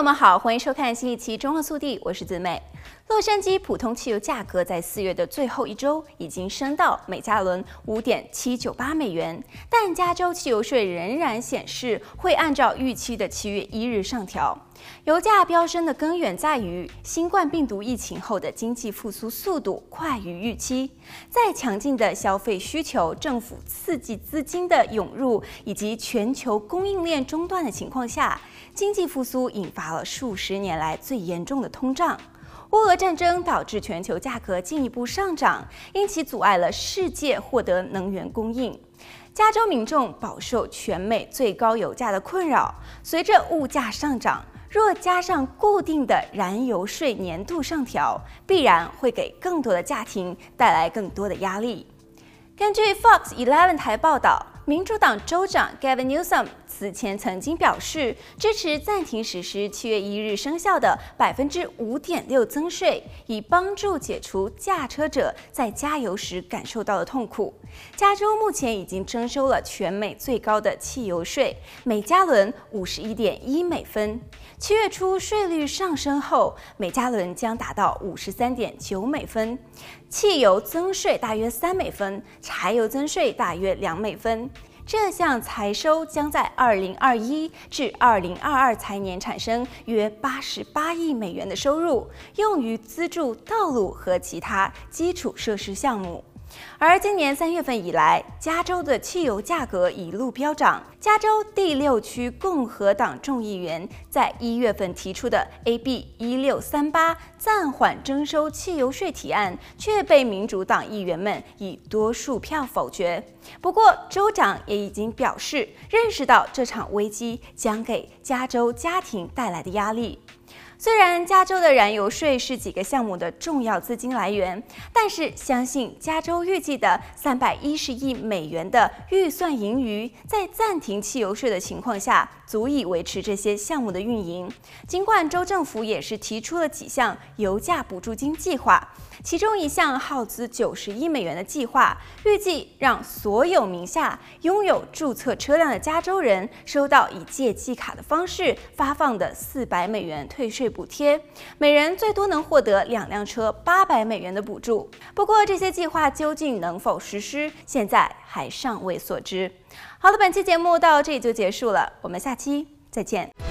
友们好，欢迎收看新一期《中澳速递》，我是子美。洛杉矶普通汽油价格在四月的最后一周已经升到每加仑五点七九八美元，但加州汽油税仍然显示会按照预期的七月一日上调。油价飙升的根源在于新冠病毒疫情后的经济复苏速度快于预期，在强劲的消费需求、政府刺激资金的涌入以及全球供应链中断的情况下，经济复苏引发了数十年来最严重的通胀。乌俄战争导致全球价格进一步上涨，因其阻碍了世界获得能源供应。加州民众饱受全美最高油价的困扰。随着物价上涨，若加上固定的燃油税年度上调，必然会给更多的家庭带来更多的压力。根据 Fox Eleven 台报道。民主党州长 Gavin Newsom 此前曾经表示支持暂停实施七月一日生效的百分之五点六增税，以帮助解除驾车者在加油时感受到的痛苦。加州目前已经征收了全美最高的汽油税，每加仑五十一点一美分。七月初税率上升后，每加仑将达到五十三点九美分。汽油增税大约三美分，柴油增税大约两美分。这项财收将在二零二一至二零二二财年产生约八十八亿美元的收入，用于资助道路和其他基础设施项目。而今年三月份以来，加州的汽油价格一路飙涨。加州第六区共和党众议员在一月份提出的 AB 一六三八暂缓征收汽油税提案，却被民主党议员们以多数票否决。不过，州长也已经表示，认识到这场危机将给加州家庭带来的压力。虽然加州的燃油税是几个项目的重要资金来源，但是相信加州预计的三百一十亿美元的预算盈余，在暂停汽油税的情况下，足以维持这些项目的运营。尽管州政府也是提出了几项油价补助金计划。其中一项耗资九十亿美元的计划，预计让所有名下拥有注册车辆的加州人收到以借记卡的方式发放的四百美元退税补贴，每人最多能获得两辆车八百美元的补助。不过，这些计划究竟能否实施，现在还尚未所知。好了，本期节目到这里就结束了，我们下期再见。